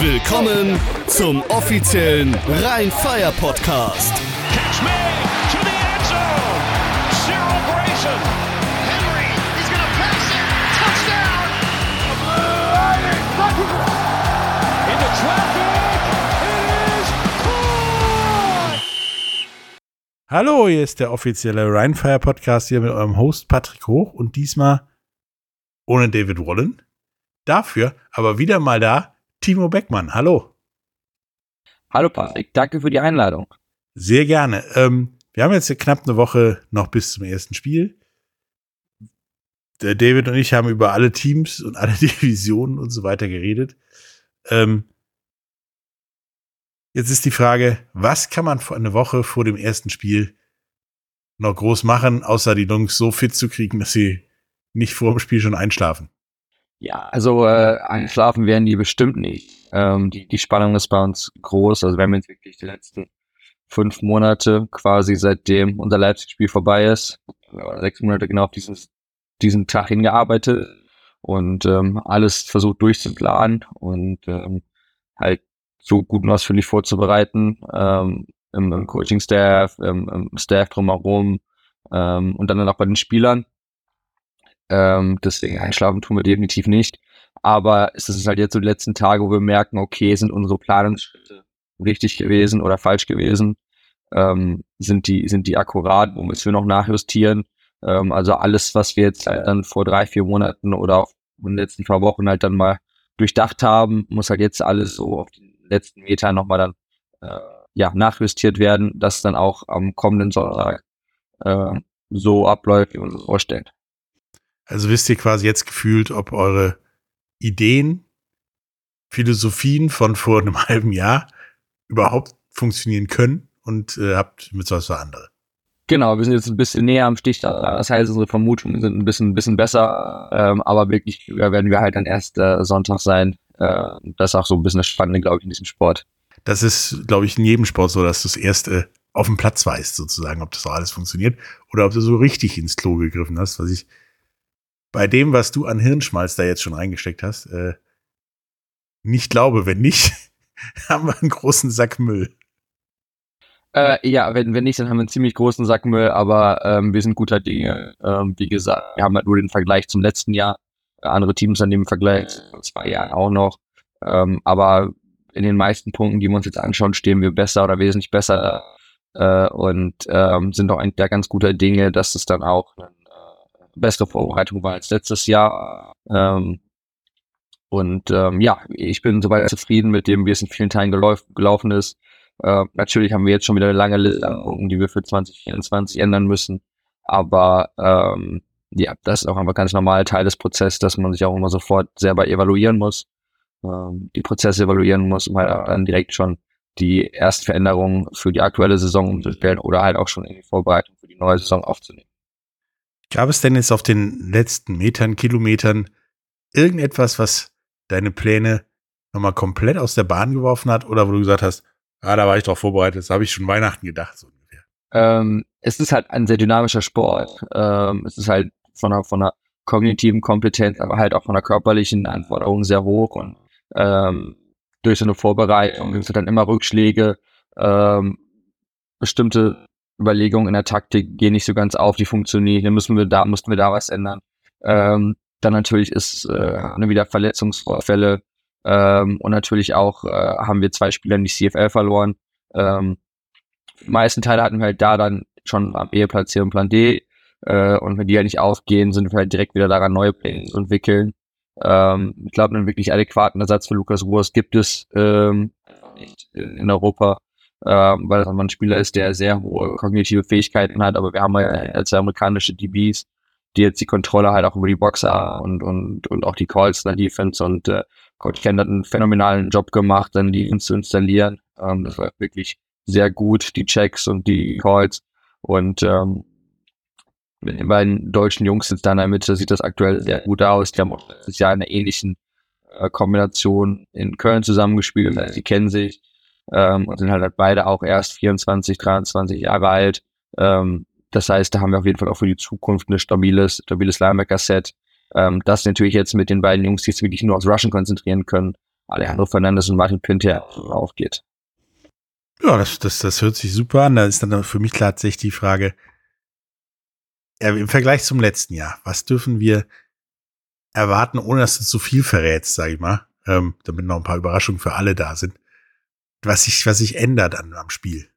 Willkommen zum offiziellen Rhein-Fire-Podcast. Catch me to the end zone. Cyril Grayson. Henry, he's to pass it. Touchdown. Into traffic. It is caught. Hallo, hier ist der offizielle Rheinfire Podcast hier mit eurem Host Patrick Hoch und diesmal ohne David Wallen. Dafür aber wieder mal da Timo Beckmann. Hallo. Hallo Patrick, danke für die Einladung. Sehr gerne. Ähm, wir haben jetzt knapp eine Woche noch bis zum ersten Spiel. Der David und ich haben über alle Teams und alle Divisionen und so weiter geredet. Ähm, jetzt ist die Frage, was kann man vor eine Woche vor dem ersten Spiel noch groß machen, außer die Jungs so fit zu kriegen, dass sie nicht vor dem Spiel schon einschlafen? Ja, also äh, einschlafen werden die bestimmt nicht. Ähm, die, die Spannung ist bei uns groß. Also wir haben jetzt wirklich die letzten fünf Monate quasi seitdem unser Leipzig-Spiel vorbei ist, oder sechs Monate genau auf dieses, diesen Tag hingearbeitet und ähm, alles versucht durchzuplanen und ähm, halt so gut und ausführlich vorzubereiten ähm, im, im Coaching-Staff, im, im Staff drumherum ähm, und dann auch bei den Spielern. Ähm, deswegen einschlafen tun wir definitiv nicht. Aber es ist halt jetzt so die letzten Tage, wo wir merken, okay, sind unsere Planungsschritte richtig gewesen oder falsch gewesen? Ähm, sind die, sind die akkurat? Wo müssen wir noch nachjustieren? Ähm, also alles, was wir jetzt halt dann vor drei, vier Monaten oder auch in den letzten paar Wochen halt dann mal durchdacht haben, muss halt jetzt alles so auf den letzten Metern nochmal dann äh, ja, nachjustiert werden, dass dann auch am kommenden Sonntag äh, so abläuft, wie wir uns das vorstellen. Also wisst ihr quasi jetzt gefühlt, ob eure Ideen, Philosophien von vor einem halben Jahr überhaupt funktionieren können und äh, habt mit was für andere. Genau, wir sind jetzt ein bisschen näher am Stich. Das heißt, unsere Vermutungen sind ein bisschen, ein bisschen besser. Ähm, aber wirklich ja, werden wir halt dann erst äh, Sonntag sein. Äh, das ist auch so ein bisschen das Spannende, glaube ich, in diesem Sport. Das ist, glaube ich, in jedem Sport so, dass du das erste auf dem Platz weißt, sozusagen, ob das auch alles funktioniert oder ob du so richtig ins Klo gegriffen hast, was ich bei dem, was du an Hirnschmalz da jetzt schon reingesteckt hast, äh, nicht glaube. Wenn nicht, haben wir einen großen Sack Müll. Äh, ja, wenn, wenn nicht, dann haben wir einen ziemlich großen Sack Müll, aber ähm, wir sind guter Dinge. Ähm, wie gesagt, wir haben halt nur den Vergleich zum letzten Jahr. Andere Teams an dem Vergleich zwei Jahren auch noch. Ähm, aber in den meisten Punkten, die wir uns jetzt anschauen, stehen wir besser oder wesentlich besser äh, und ähm, sind auch eigentlich da ganz guter Dinge, dass es dann auch ein bessere Vorbereitung war als letztes Jahr. Ähm, und ähm, ja, ich bin soweit zufrieden mit dem, wie es in vielen Teilen gelauf gelaufen ist. Äh, natürlich haben wir jetzt schon wieder eine lange Liste die wir für 2024 ändern müssen. Aber ähm, ja, das ist auch einfach ganz normal Teil des Prozesses, dass man sich auch immer sofort selber evaluieren muss, ähm, die Prozesse evaluieren muss, um halt dann direkt schon die Erstveränderungen für die aktuelle Saison umzustellen oder halt auch schon in die Vorbereitung für die neue Saison aufzunehmen. Gab es denn jetzt auf den letzten Metern, Kilometern irgendetwas, was deine Pläne nochmal komplett aus der Bahn geworfen hat oder wo du gesagt hast, ah, da war ich drauf vorbereitet, das habe ich schon Weihnachten gedacht, so ungefähr? Ähm, es ist halt ein sehr dynamischer Sport. Ähm, es ist halt von einer, von einer kognitiven Kompetenz, aber halt auch von der körperlichen Anforderung sehr hoch und ähm, durch so eine Vorbereitung gibt es dann immer Rückschläge, ähm, bestimmte Überlegungen in der Taktik gehen nicht so ganz auf, die funktionieren, dann müssen wir da, mussten wir da was ändern. Ähm, dann natürlich ist äh, wieder Verletzungsvorfälle ähm, und natürlich auch äh, haben wir zwei Spieler in die CFL verloren. Ähm, meisten Teile hatten wir halt da dann schon am Eheplatz hier im Plan D äh, und wenn die halt nicht aufgehen, sind wir halt direkt wieder daran, neue Pläne zu entwickeln. Ähm, ich glaube, einen wirklich adäquaten Ersatz für Lukas Wurst gibt es ähm, nicht in Europa äh, weil er ein Spieler ist, der sehr hohe kognitive Fähigkeiten hat, aber wir haben ja als amerikanische DBs, die jetzt die Kontrolle halt auch über die Boxer und, und, und auch die Calls der Defense und äh, Coach Ken hat einen phänomenalen Job gemacht, dann die zu installieren. Ähm, das war wirklich sehr gut, die Checks und die Calls und ähm, mit den beiden deutschen Jungs jetzt da in der Mitte sieht das aktuell sehr gut aus. Die haben auch letztes Jahr in einer ähnlichen äh, Kombination in Köln zusammengespielt, das heißt, die kennen sich ähm, und sind halt beide auch erst 24, 23 Jahre alt. Ähm, das heißt, da haben wir auf jeden Fall auch für die Zukunft ein stabiles, stabiles Linebacker-Set. Ähm, das natürlich jetzt mit den beiden Jungs, die sich wirklich nur aufs Rushen konzentrieren können, Alejandro Fernandes und Martin Pinter aufgeht. Ja, das, das, das hört sich super an. Da ist dann für mich tatsächlich die Frage, ja, im Vergleich zum letzten Jahr, was dürfen wir erwarten, ohne dass du zu viel verrätst, sag ich mal, ähm, damit noch ein paar Überraschungen für alle da sind, was sich, was sich ändert an, am Spiel.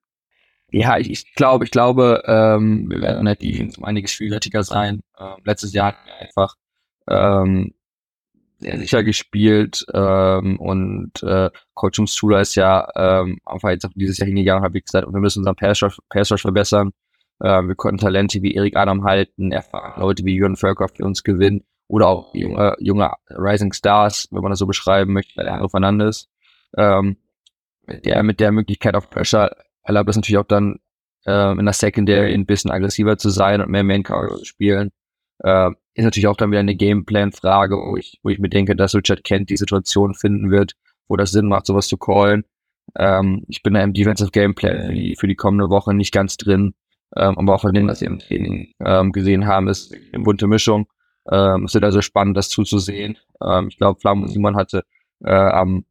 Ja, ich, ich glaube, ich glaube, ähm, wir werden halt die um einiges vielseitiger sein. Ähm, letztes Jahr hatten wir einfach ähm, sehr sicher gespielt ähm, und äh, Coach Umsula ist ja ähm, einfach jetzt auch dieses Jahr hingegangen und hat wie gesagt, wir müssen unseren Pass Rush verbessern. Ähm, wir konnten Talente wie Erik Adam halten, erfahrene Leute wie Jürgen Völker für uns gewinnen oder auch junge, junge Rising Stars, wenn man das so beschreiben möchte, bei der Fernandes. Ähm, mit, der, mit der Möglichkeit auf Pressure erlaubt es natürlich auch dann ähm, in der Secondary ein bisschen aggressiver zu sein und mehr Cover zu spielen. Äh, ist natürlich auch dann wieder eine Gameplan-Frage, wo ich, wo ich mir denke, dass Richard Kent die Situation finden wird, wo das Sinn macht, sowas zu callen. Ähm, ich bin da im Defensive Gameplan für die, für die kommende Woche nicht ganz drin. Ähm, aber auch von dem, was wir im Training ähm, gesehen haben, ist eine bunte Mischung. Ähm, es wird also spannend, das zuzusehen. Ähm, ich glaube, Flam Simon hatte äh, am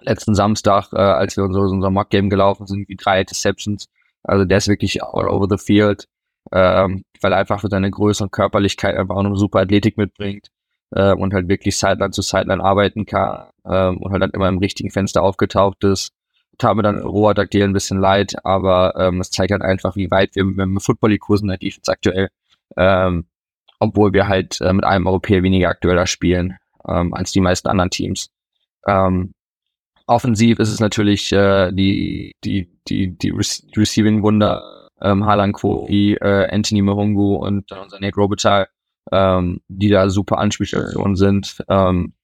letzten Samstag, äh, als wir unser, unser Mock-Game gelaufen sind, wie drei Interceptions. Also der ist wirklich all over the field ähm, weil er einfach für seine Größe und Körperlichkeit einfach auch eine super Athletik mitbringt äh, und halt wirklich Sideline zu Sideline arbeiten kann ähm, und halt dann immer im richtigen Fenster aufgetaucht ist. Tat mir dann Robert Aktiel ein bisschen leid, aber ähm, es zeigt halt einfach, wie weit wir mit dem Football-Kurs in der Defense aktuell, ähm, obwohl wir halt äh, mit einem Europäer weniger aktueller spielen ähm, als die meisten anderen Teams. Ähm, offensiv ist es natürlich äh, die, die, die, die Receiving-Wunder ähm, Harlan Kofi, äh, Anthony Mahungu und dann unser Nate Robitaille, ähm, die da super Anspielstationen sind. Ähm,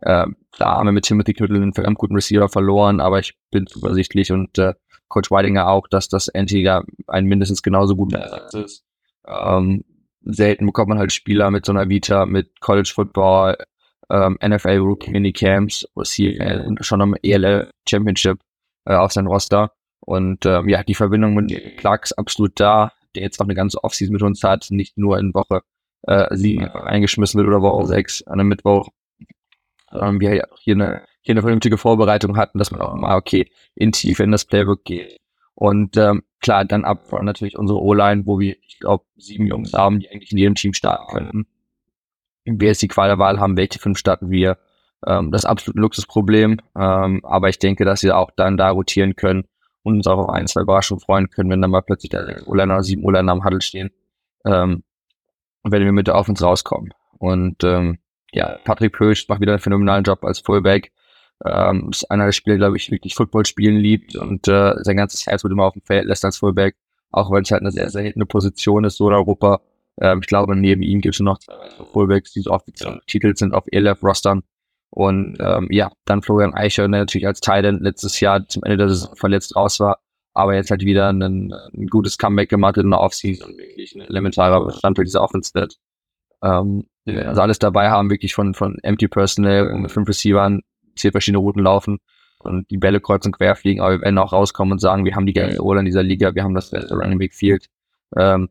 äh, klar haben wir mit Timothy Knüttel einen verdammt guten Receiver verloren, aber ich bin zuversichtlich und äh, Coach Weidinger auch, dass das Anthony da ein mindestens genauso guter Ersatz ist. Ähm, selten bekommt man halt Spieler mit so einer Vita, mit College Football, ähm, NFL Rookie Mini Camps, CFL und schon am ELL Championship äh, auf sein Roster. Und ähm, ja, die Verbindung mit Clark ist absolut da, der jetzt auch eine ganze Offseason mit uns hat, nicht nur in Woche äh, sieben eingeschmissen wird oder Woche sechs an einem Mittwoch. Ähm, wir hier eine, hier eine vernünftige Vorbereitung hatten, dass man auch mal, okay, in Tiefe in das Playbook geht. Und ähm, klar, dann ab natürlich unsere O-Line, wo wir, ich glaube, sieben Jungs haben, die eigentlich in jedem Team starten könnten. Wir jetzt die Qual der Wahl haben, welche fünf starten wir. Ähm, das ist absolut ein Luxusproblem. Ähm, aber ich denke, dass wir auch dann da rotieren können und uns auch auf ein, zwei Überraschungen freuen können, wenn dann mal plötzlich der Urlainer oder sieben Urlainer am Huddle stehen, ähm, wenn wir mit der Offense rauskommen. Und ähm, ja, Patrick Pösch macht wieder einen phänomenalen Job als Fullback. Ähm, ist einer der Spieler, glaube ich, wirklich Football spielen liebt und äh, sein ganzes Herz wird immer auf dem Feld lässt als Fullback, auch wenn es halt eine sehr, sehr seltene Position ist, so in Europa. Ähm, ich glaube, neben ihm gibt es noch zwei Fullbacks, die so offiziell Titel sind auf ELF-Rostern. Und ähm, ja, dann Florian Eicher der natürlich als Thailand letztes Jahr zum Ende der Saison verletzt raus war, aber jetzt halt wieder ein, ein gutes Comeback gemacht in der Offseason und wirklich ein elementarer Bestandteil dieser Offense wird. Ähm, also alles dabei haben, wirklich von, von Empty Personnel mit fünf Receivern, zehn verschiedene Routen laufen und die Bälle kreuz und quer fliegen, aber wir werden auch rauskommen und sagen, wir haben die geilste Ola in dieser Liga, wir haben das beste Running Back Field. Ähm,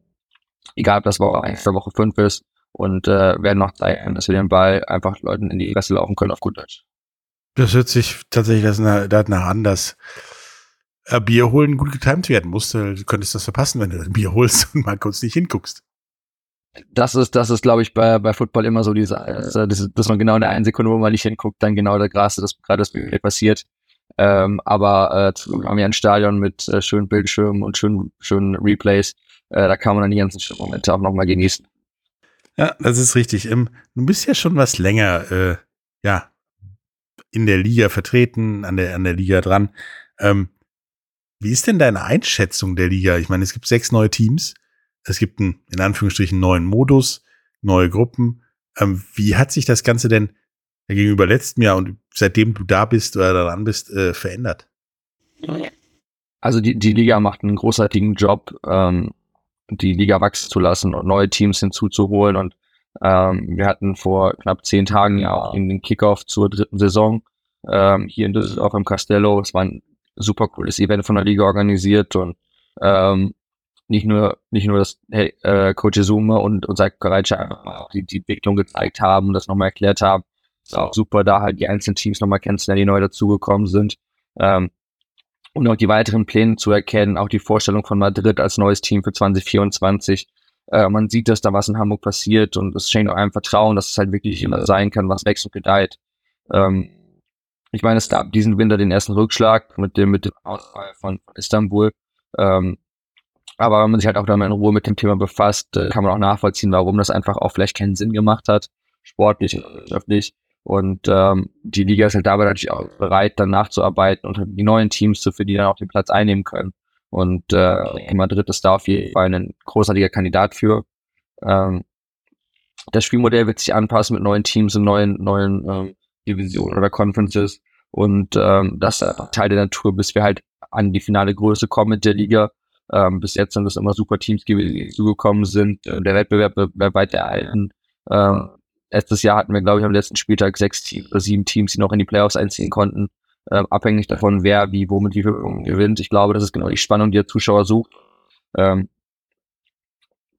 egal ob das Woche 1 oder Woche 5 ist, und äh, werden noch zeigen, dass wir den Ball einfach Leuten in die Fresse laufen können auf gut Deutsch. Das hört sich tatsächlich das nach, danach an, dass äh, Bier holen gut getimt werden muss. Du könntest das verpassen, wenn du das Bier holst und mal kurz nicht hinguckst. Das ist, das ist, glaube ich, bei, bei Football immer so diese, also, das, dass man genau in der einen Sekunde, wo man nicht hinguckt, dann genau der Gras, das gerade das passiert. Ähm, aber äh, ja ein Stadion mit äh, schönen Bildschirmen und schönen, schönen Replays. Äh, da kann man dann die ganzen Momente auch nochmal genießen. Ja, das ist richtig. Ähm, du bist ja schon was länger, äh, ja, in der Liga vertreten, an der, an der Liga dran. Ähm, wie ist denn deine Einschätzung der Liga? Ich meine, es gibt sechs neue Teams. Es gibt einen, in Anführungsstrichen, neuen Modus, neue Gruppen. Ähm, wie hat sich das Ganze denn gegenüber letztem Jahr und seitdem du da bist oder daran bist, äh, verändert? Also die, die Liga macht einen großartigen Job. Ähm, die Liga wachsen zu lassen und neue Teams hinzuzuholen. Und ähm, wir hatten vor knapp zehn Tagen ja auch den Kickoff zur dritten Saison ähm, hier in Düsseldorf im Castello. Es war ein super cooles Event von der Liga organisiert und ähm, nicht nur nicht nur dass hey, äh, Coach Zuma und unser Kareicha die, die Entwicklung gezeigt haben und das nochmal erklärt haben, ist auch super, da halt die einzelnen Teams nochmal kennenzulernen, die neu dazugekommen sind. Ähm, und auch die weiteren Pläne zu erkennen, auch die Vorstellung von Madrid als neues Team für 2024. Äh, man sieht, dass da was in Hamburg passiert und es schenkt auch einem Vertrauen, dass es halt wirklich immer sein kann, was wächst und gedeiht. Ähm, ich meine, es gab diesen Winter den ersten Rückschlag mit dem, mit dem Ausfall von, Istanbul. Ähm, aber wenn man sich halt auch dann in Ruhe mit dem Thema befasst, äh, kann man auch nachvollziehen, warum das einfach auch vielleicht keinen Sinn gemacht hat, sportlich oder wirtschaftlich. Und ähm, die Liga ist halt dabei natürlich auch bereit, dann nachzuarbeiten und die neuen Teams zu für die dann auch den Platz einnehmen können. Und äh, Madrid ist da auf jeden Fall ein großartiger Kandidat für. Ähm, das Spielmodell wird sich anpassen mit neuen Teams und neuen, neuen ähm, Divisionen oder Conferences. Und ähm, das ist Teil der Natur, bis wir halt an die finale Größe kommen mit der Liga. Ähm, bis jetzt sind es immer super Teams die zugekommen sind. Der Wettbewerb wird weiter erhalten. Ähm, letztes Jahr hatten wir, glaube ich, am letzten Spieltag sechs oder sieben Teams, die noch in die Playoffs einziehen konnten. Ähm, abhängig davon, wer wie, womit wie viel gewinnt. Ich glaube, das ist genau die Spannung, die der Zuschauer sucht. Ähm,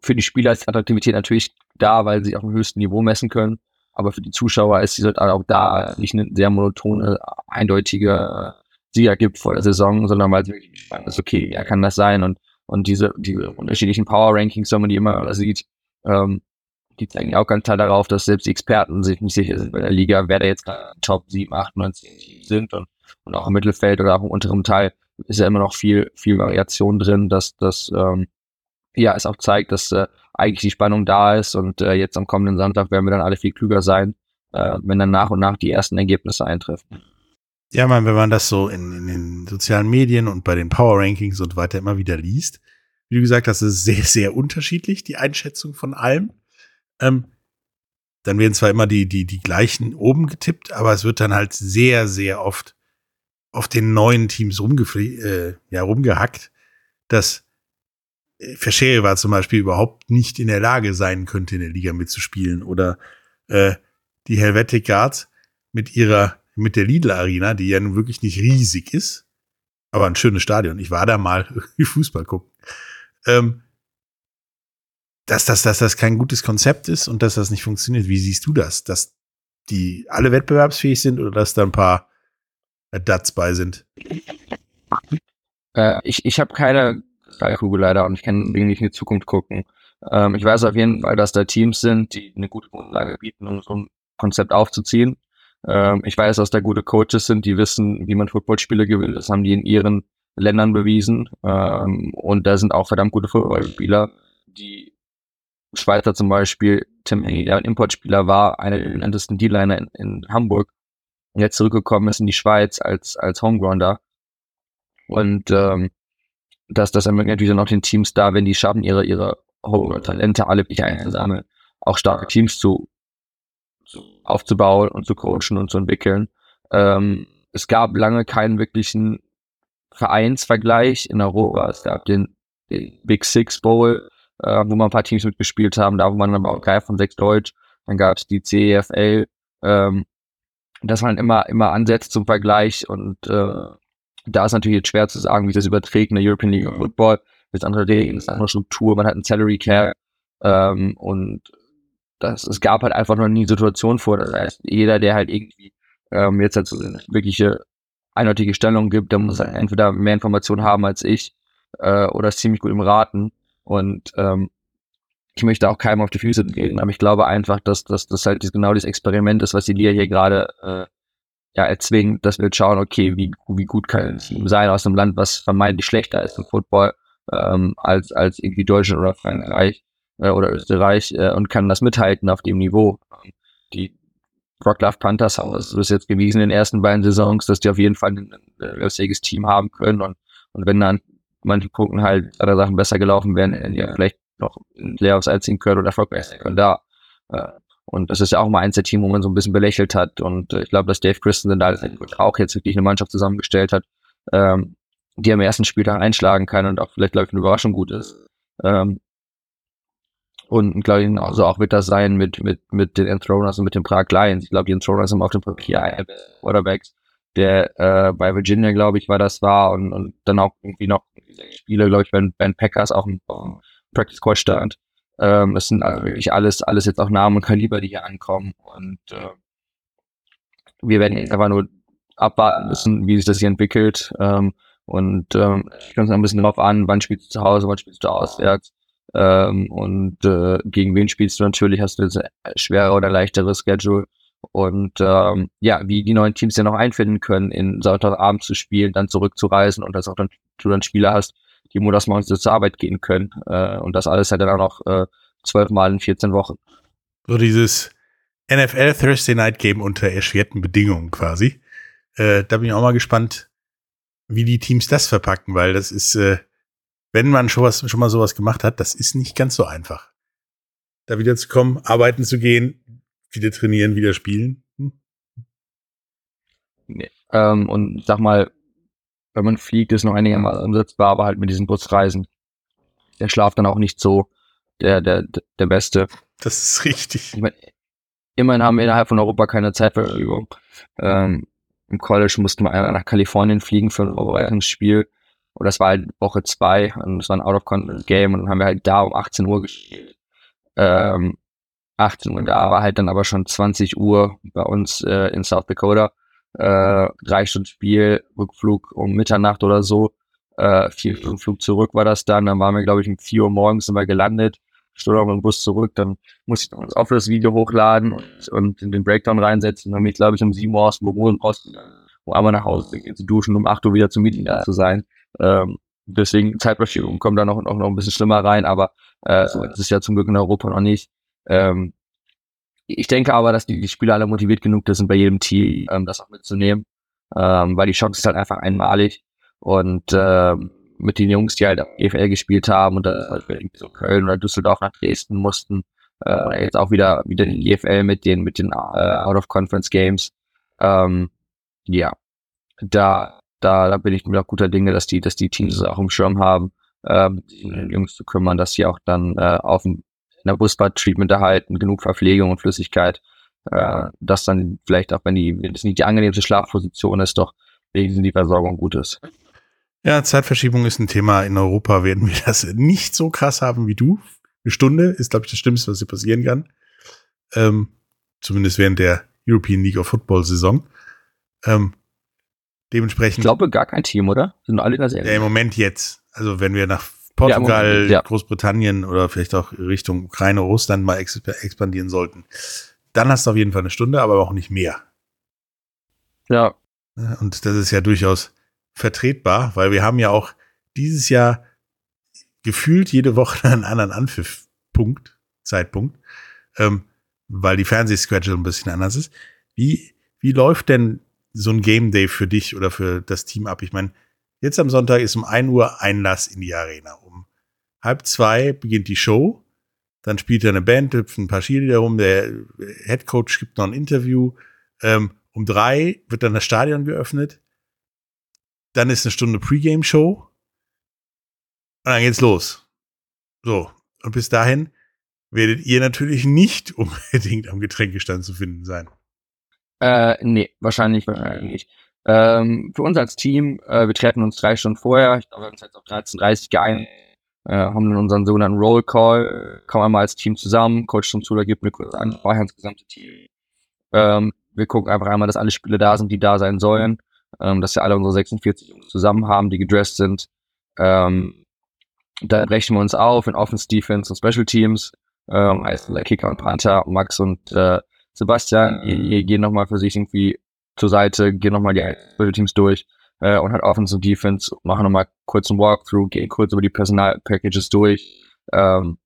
für die Spieler ist Attraktivität natürlich da, weil sie auf dem höchsten Niveau messen können. Aber für die Zuschauer ist sie auch da nicht eine sehr monotone, eindeutige Sieger gibt vor der Saison, sondern weil es wirklich spannend ist, okay, wer kann das sein? Und, und diese, diese unterschiedlichen Power Rankings, wenn man die immer sieht, ähm, die zeigen ja auch ganz klar darauf, dass selbst Experten sich nicht sicher sind bei der Liga, wer da jetzt Top 7, 8, 9, 10 Teams sind und, und auch im Mittelfeld oder auch im unteren Teil ist ja immer noch viel, viel Variation drin, dass das ähm, ja es auch zeigt, dass äh, eigentlich die Spannung da ist und äh, jetzt am kommenden Sonntag werden wir dann alle viel klüger sein, äh, wenn dann nach und nach die ersten Ergebnisse eintreffen. Ja, man, wenn man das so in, in den sozialen Medien und bei den Power Rankings und weiter immer wieder liest, wie du gesagt hast, ist sehr, sehr unterschiedlich, die Einschätzung von allem. Ähm, dann werden zwar immer die, die, die gleichen oben getippt, aber es wird dann halt sehr, sehr oft auf den neuen Teams äh, ja, rumgehackt, dass Verschere war zum Beispiel überhaupt nicht in der Lage sein könnte, in der Liga mitzuspielen. Oder äh, die Helvetic Guards mit ihrer, mit der Lidl Arena, die ja nun wirklich nicht riesig ist, aber ein schönes Stadion. Ich war da mal Fußball gucken. Ähm, dass, das, dass das kein gutes Konzept ist und dass das nicht funktioniert. Wie siehst du das? Dass die alle wettbewerbsfähig sind oder dass da ein paar Dats bei sind? Äh, ich ich habe keine Kristallkugel leider und ich kann nicht in die Zukunft gucken. Ähm, ich weiß auf jeden Fall, dass da Teams sind, die eine gute Grundlage bieten, um so ein Konzept aufzuziehen. Ähm, ich weiß, dass da gute Coaches sind, die wissen, wie man Footballspiele gewinnt. Das haben die in ihren Ländern bewiesen. Ähm, und da sind auch verdammt gute Footballspieler. Die Schweizer zum Beispiel, Tim Henny, der ein Importspieler war, einer der bekanntesten D-Liner in, in, Hamburg, und jetzt zurückgekommen ist in die Schweiz als, als Homegrounder. Und ähm, dass das ermöglicht natürlich dann auch den Teams da, wenn die schaffen, ihre, ihre Talente alle wirklich einzusammeln, auch starke Teams zu, zu aufzubauen und zu coachen und zu entwickeln. Ähm, es gab lange keinen wirklichen Vereinsvergleich in Europa. Es gab den, den Big Six Bowl, äh, wo man ein paar Teams mitgespielt haben, da wo man aber auch drei von sechs Deutsch. Dann gab es die CEFL, ähm, das waren immer, immer Ansätze zum Vergleich und äh, da ist natürlich jetzt schwer zu sagen, wie das überträgt in der European League of Football. Das andere Regeln, das andere Struktur, man hat einen Salary Care ähm, und das, es gab halt einfach noch nie Situation vor. Das heißt, jeder, der halt irgendwie ähm, jetzt halt so eine wirkliche eindeutige Stellung gibt, der muss halt entweder mehr Informationen haben als ich äh, oder ist ziemlich gut im Raten. Und ähm, ich möchte auch keinem auf die Füße gehen, aber ich glaube einfach, dass das halt genau dieses Experiment ist, was die Liga hier gerade äh, ja, erzwingen, dass wir schauen, okay, wie, wie gut kann ein Team sein aus einem Land, was vermeintlich schlechter ist im Football ähm, als, als irgendwie Deutschland oder Frankreich äh, oder Österreich äh, und kann das mithalten auf dem Niveau. Die Rocklove Panthers haben es jetzt gewiesen in den ersten beiden Saisons, dass die auf jeden Fall ein, ein fähiges Team haben können und, und wenn dann manche Punkten halt andere Sachen besser gelaufen wären, die vielleicht noch in Playoffs einziehen können oder erfolgreich sein können, da. Äh, und das ist ja auch mal eins der Team, wo man so ein bisschen belächelt hat. Und äh, ich glaube, dass Dave Christensen da auch jetzt wirklich eine Mannschaft zusammengestellt hat, ähm, die am ersten Spieltag einschlagen kann und auch vielleicht, glaube ich, eine Überraschung gut ist. Ähm, und glaube ich, also auch wird das sein mit, mit, mit den Enthroners und mit den Prag Lions. Ich glaube, die Enthroners haben auf dem Papier Quarterbacks, der äh, bei Virginia, glaube ich, war das war und, und dann auch irgendwie noch Spieler, glaube ich, bei Ben Packers auch im Practice Squad stand. Ähm, es sind also wirklich alles, alles jetzt auch Namen und Kaliber, die hier ankommen. Und äh, wir werden jetzt einfach nur abwarten müssen, wie sich das hier entwickelt. Ähm, und ähm, ich komme ein bisschen drauf an, wann spielst du zu Hause, wann spielst du auswärts. Ähm, und äh, gegen wen spielst du natürlich, hast du jetzt ein schwerer oder leichteres Schedule. Und ähm, ja, wie die neuen Teams ja noch einfinden können, in Sonntagabend zu spielen, dann zurückzureisen und dass auch dann du dann Spieler hast, die montags morgens zur Arbeit gehen können. Äh, und das alles halt dann auch noch äh, zwölfmal in 14 Wochen. So dieses NFL Thursday Night Game unter erschwerten Bedingungen quasi. Äh, da bin ich auch mal gespannt, wie die Teams das verpacken, weil das ist, äh, wenn man schon, was, schon mal sowas gemacht hat, das ist nicht ganz so einfach. Da wieder zu kommen, arbeiten zu gehen, wieder trainieren, wieder spielen. Hm. Nee. Ähm, und sag mal, wenn man fliegt, ist noch einigermaßen umsetzbar, aber halt mit diesen Busreisen. Der Schlaf dann auch nicht so der, der, der Beste. Das ist richtig. Ich mein, immerhin haben wir innerhalb von Europa keine Zeitverfügung. Ähm, Im College mussten wir nach Kalifornien fliegen für ein Vorbereitungsspiel. Und das war halt Woche zwei und das war ein Out-of-Content-Game und dann haben wir halt da um 18 Uhr gespielt. Ähm, 18 Uhr, da war halt dann aber schon 20 Uhr bei uns äh, in South Dakota äh, drei Stunden Spiel, Rückflug um Mitternacht oder so, äh, vier Stunden Flug zurück war das dann, dann waren wir, glaube ich, um vier Uhr morgens sind wir gelandet, Stunde auf dem Bus zurück, dann musste ich noch das Office-Video hochladen und, und in den Breakdown reinsetzen, dann bin ich, glaube ich, um sieben Uhr aus dem Büro raus, um einmal nach Hause zu duschen, um acht Uhr wieder zum Meeting da zu sein. Ähm, deswegen Zeitverschiebung kommt da noch, noch, noch ein bisschen schlimmer rein, aber äh, so ist es ja zum Glück in Europa noch nicht. Ähm, ich denke aber, dass die, die Spieler alle motiviert genug sind bei jedem Team, ähm, das auch mitzunehmen, ähm, weil die Chance ist halt einfach einmalig. Und ähm, mit den Jungs, die halt EFL gespielt haben und da irgendwie so Köln oder Düsseldorf nach Dresden mussten, äh, jetzt auch wieder wieder die EFL mit den mit den äh, Out of Conference Games. Ähm, ja, da da da bin ich mir auch guter Dinge, dass die dass die Teams auch im Schirm haben, ähm, Jungs zu kümmern, dass sie auch dann äh, auf dem in der Busbad-Treatment erhalten, genug Verpflegung und Flüssigkeit, äh, dass dann vielleicht auch, wenn die, wenn es nicht die angenehmste Schlafposition ist, doch wenigstens die Versorgung gut ist. Ja, Zeitverschiebung ist ein Thema. In Europa werden wir das nicht so krass haben wie du. Eine Stunde ist, glaube ich, das Schlimmste, was hier passieren kann. Ähm, zumindest während der European League of Football Saison. Ähm, dementsprechend. Ich glaube, gar kein Team, oder? Sind alle in der Serie? Ja, im Moment jetzt. Also, wenn wir nach Portugal, ja. Großbritannien oder vielleicht auch Richtung Ukraine, Russland mal expandieren sollten, dann hast du auf jeden Fall eine Stunde, aber auch nicht mehr. Ja. Und das ist ja durchaus vertretbar, weil wir haben ja auch dieses Jahr gefühlt jede Woche einen anderen Anpfiffpunkt, Zeitpunkt, ähm, weil die Fernsehschedule ein bisschen anders ist. Wie, wie läuft denn so ein Game Day für dich oder für das Team ab? Ich meine, Jetzt am Sonntag ist um 1 Uhr Einlass in die Arena. Halb zwei beginnt die Show. Dann spielt er eine Band, hüpfen ein paar Skier rum. Der Head Coach gibt noch ein Interview. Ähm, um drei wird dann das Stadion geöffnet. Dann ist eine Stunde Pre-Game-Show. Und dann geht's los. So. Und bis dahin werdet ihr natürlich nicht unbedingt am Getränkestand zu finden sein. Äh, nee, wahrscheinlich, wahrscheinlich nicht. Ähm, für uns als Team, äh, wir treffen uns drei Stunden vorher, ich glaube, wir haben uns jetzt auf 13.30 geeinigt, äh, haben dann unseren sogenannten Roll Call, kommen einmal als Team zusammen, Coach zum Zuler gibt mir kurz an, vorher das gesamte Team. Ähm, wir gucken einfach einmal, dass alle Spiele da sind, die da sein sollen, ähm, dass wir alle unsere 46 Jungs zusammen haben, die gedressed sind. Ähm, dann brechen wir uns auf in Offense, Defense und Special Teams, ähm, heißt Kicker und Panther, Max und äh, Sebastian, ihr, ihr gehen nochmal für sich irgendwie zur Seite, gehen nochmal die Special Teams durch äh, und halt Offense und Defense, machen nochmal kurz einen Walkthrough, gehen kurz über die Personalpackages durch. Ähm,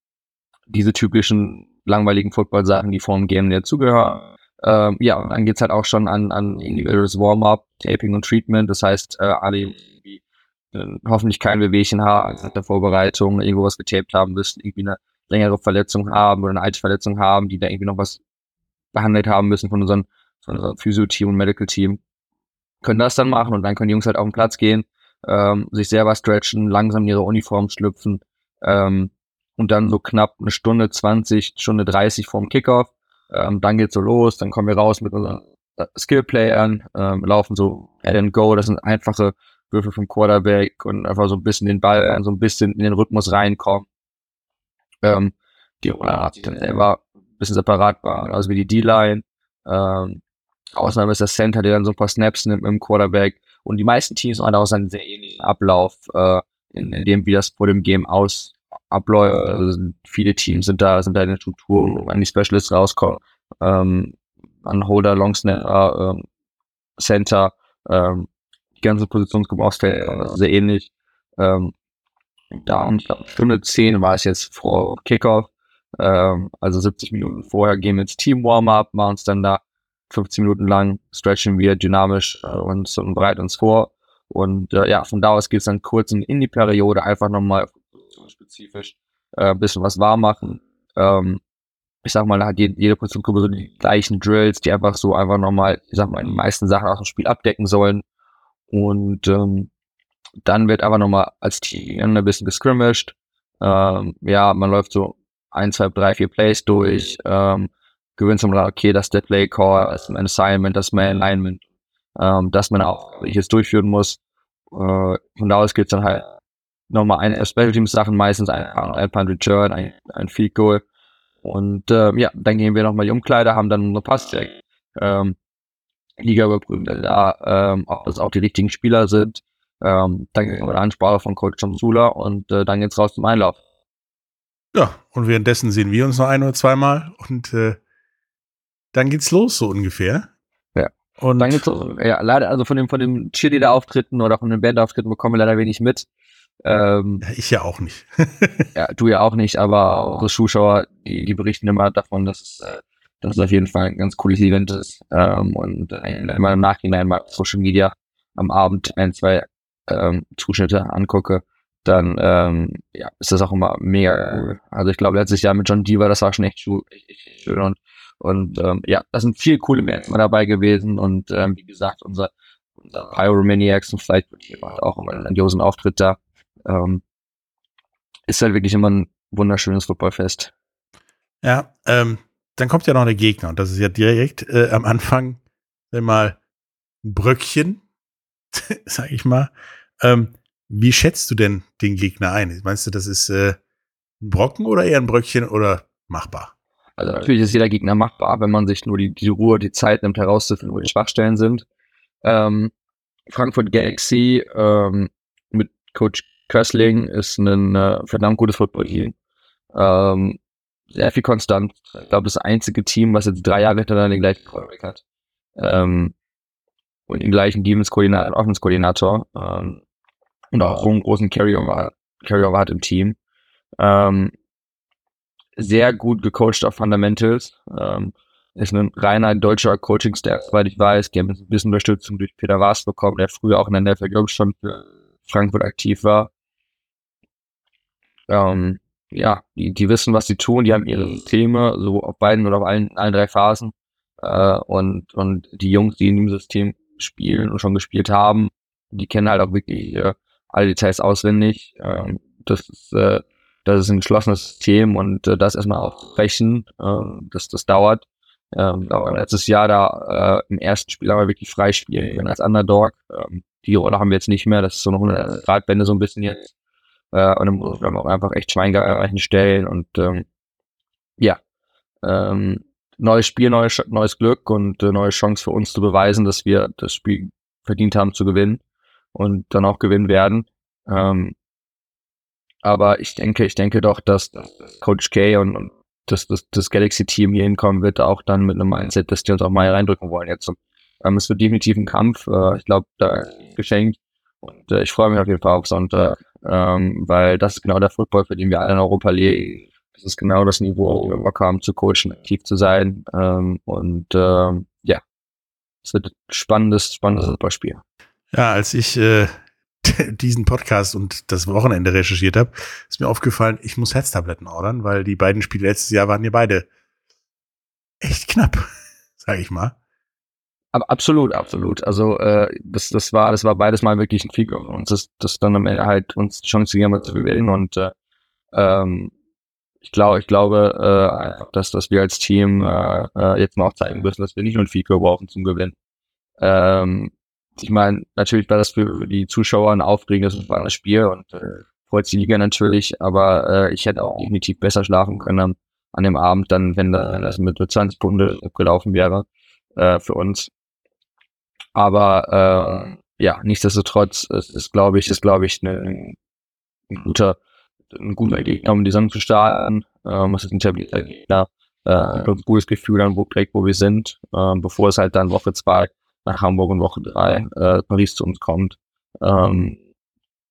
diese typischen langweiligen Football-Sachen, die vor dem Game dazugehören. Ähm, ja, und dann geht's halt auch schon an, an individuelles Warm-up, Taping und Treatment. Das heißt, äh, alle irgendwie äh, hoffentlich kein Wehwehchen haben nach der Vorbereitung, irgendwo was getaped haben müssen, irgendwie eine längere Verletzung haben oder eine alte Verletzung haben, die da irgendwie noch was behandelt haben müssen von unseren unser Physio-Team und Medical-Team, können das dann machen und dann können die Jungs halt auf den Platz gehen, ähm, sich selber stretchen, langsam in ihre Uniform schlüpfen ähm, und dann so knapp eine Stunde 20, Stunde 30 vorm Kickoff. Ähm, dann geht's so los, dann kommen wir raus mit unseren Skill-Playern, ähm, laufen so Head and Go, das sind einfache Würfe vom Quarterback und einfach so ein bisschen den Ball, äh, so ein bisschen in den Rhythmus reinkommen. Ähm, die Roller hat dann ein bisschen separat war, also wie die D-Line. Ähm, Ausnahme ist der Center, der dann so ein paar Snaps nimmt mit dem Quarterback. Und die meisten Teams haben auch einen sehr ähnlichen Ablauf, äh, in, in dem, wie das vor dem Game aus abläuft. Also viele Teams sind da, sind da in der Struktur, wo an die Specialists rauskommen. Ähm, an Holder, Long Snapper, ähm, Center, ähm, die ganze Positionsgruppe ausfällt, also sehr ähnlich. Ähm, da und ich glaube, Stunde 10 war es jetzt vor Kickoff. Ähm, also 70 Minuten vorher gehen wir ins Team Warm-up, machen uns dann da 15 Minuten lang, stretchen wir dynamisch äh, uns und bereiten uns vor. Und äh, ja, von da aus geht es dann kurz in, die Periode, einfach nochmal spezifisch äh, ein bisschen was warm machen. Ähm, ich sag mal, da hat jede, jede Positionsgruppe so die gleichen Drills, die einfach so einfach nochmal, ich sag mal, die meisten Sachen aus dem Spiel abdecken sollen. Und ähm, dann wird aber nochmal als Team ein bisschen gescrimmished. Ähm, ja, man läuft so ein, zwei, drei, vier Plays durch, ähm, gewinnt zum okay, das ist der Play Call, das ist mein Assignment, das ist mein Alignment, ähm, dass man auch ich jetzt durchführen muss. Äh, von da aus geht's dann halt nochmal ein Special Teams Sachen, meistens ein, ein Punt Return, ein, ein Field Goal. Und ähm, ja, dann gehen wir nochmal die Umkleider, haben dann eine Passcheck, ähm, Liga überprüfen, da ähm, ob das auch die richtigen Spieler sind. Ähm, dann gibt es eine Ansprache von Coach Sula und äh, dann geht's raus zum Einlauf. Ja, und währenddessen sehen wir uns noch ein oder zweimal und äh, dann geht's los, so ungefähr. Ja. Und dann geht's los. Ja, leider, also von dem, von dem Cheerleader-Auftritten oder von den Bandauftritten bekommen wir leider wenig mit. Ähm, ich ja auch nicht. ja, du ja auch nicht, aber unsere Zuschauer, die, die berichten immer davon, dass es, äh, dass es auf jeden Fall ein ganz cooles Event ist. Ähm, und äh, immer im Nachhinein mal Social Media am Abend ein, zwei ähm, Zuschnitte angucke, dann ähm, ja, ist das auch immer mega cool. Also ich glaube, letztes Jahr mit John Diva, das war schon echt, echt schön und und ähm, ja, da sind viele coole Menschen dabei gewesen und ähm, wie gesagt, unser, unser Pyromaniacs und vielleicht macht auch einen grandiosen Auftritt da. Ähm, ist halt wirklich immer ein wunderschönes Footballfest. Ja, ähm, dann kommt ja noch der Gegner und das ist ja direkt äh, am Anfang mal ein Bröckchen, sag ich mal. Ähm, wie schätzt du denn den Gegner ein? Meinst du, das ist äh, ein Brocken oder eher ein Bröckchen oder machbar? Also natürlich ist jeder Gegner machbar, wenn man sich nur die, die Ruhe, die Zeit nimmt, herauszufinden, wo die Schwachstellen sind. Ähm, Frankfurt Galaxy ähm, mit Coach Kössling ist ein äh, verdammt gutes Football-Team. Ähm, sehr viel konstant. Ich glaube, das einzige Team, was jetzt drei Jahre hintereinander den gleichen Quarterback hat. Ähm, und den gleichen Defense-Koordinator, Offense-Koordinator. Ähm, und auch einen großen Carryover, Carryover hat im Team. Ähm, sehr gut gecoacht auf Fundamentals. Ähm, ist ein reiner deutscher Coaching-Staff, soweit ich weiß. Die haben ein bisschen Unterstützung durch Peter Waas bekommen, der früher auch in der NFL, schon für Frankfurt aktiv war. Ähm, ja, die, die wissen, was sie tun, die haben ihre Systeme, so auf beiden oder auf allen, allen drei Phasen. Äh, und, und die Jungs, die in dem System spielen und schon gespielt haben, die kennen halt auch wirklich äh, alle Details auswendig. Ähm, das ist äh, das ist ein geschlossenes System und äh, das erstmal aufbrechen, äh, das, das dauert. Ähm, letztes Jahr da äh, im ersten Spiel aber wirklich freispielen als Underdog. Ähm, die Rolle haben wir jetzt nicht mehr, das ist so eine 100 Grad Wende so ein bisschen jetzt. Äh, und dann muss man auch einfach echt Schweingereichen stellen und ähm, ja, ähm, neues Spiel, neues, neues Glück und äh, neue Chance für uns zu beweisen, dass wir das Spiel verdient haben zu gewinnen und dann auch gewinnen werden. Ähm, aber ich denke, ich denke doch, dass, Coach K und, und das, das, das Galaxy-Team hier hinkommen wird, auch dann mit einem Mindset, dass die uns auch mal reindrücken wollen jetzt. Ähm, es wird definitiv ein Kampf. Äh, ich glaube, da geschenkt. Und äh, ich freue mich auf jeden Fall auf Sonntag, ähm, weil das ist genau der Football, für den wir alle in Europa leben. Das ist genau das Niveau, wo wir Bock haben zu coachen, aktiv zu sein. Ähm, und ähm, ja, es wird ein spannendes, spannendes Footballspiel. Ja, als ich äh, diesen Podcast und das Wochenende recherchiert habe, ist mir aufgefallen, ich muss Herztabletten ordern, weil die beiden Spiele letztes Jahr waren ja beide echt knapp, sage ich mal. Aber absolut, absolut. Also äh, das, das war, das war beides mal wirklich ein Figur und das, das dann am Ende halt uns die Chance gegeben zu gewinnen und äh, ähm, ich glaube, ich glaube, äh, dass, dass wir als Team äh, äh, jetzt mal auch zeigen müssen, dass wir nicht nur ein Figur brauchen zum Gewinnen. Ähm, ich meine, natürlich war das für die Zuschauer ein aufregendes und spannendes Spiel und äh, freut die Liga natürlich, aber äh, ich hätte auch definitiv besser schlafen können an, dem Abend, dann, wenn, da, das mit 20 Punkte abgelaufen wäre äh, für uns. Aber äh, ja, nichtsdestotrotz es ist, glaube ich, ist, glaube ich, ne, ein guter, ein guter Gegner, um die Saison zu starten. Ähm, es ist ein etablierter Gegner. Äh, ein gutes Gefühl an, wo direkt, wo wir sind, äh, bevor es halt dann Woche zwei nach Hamburg und Woche drei äh, Paris zu uns kommt. Ähm,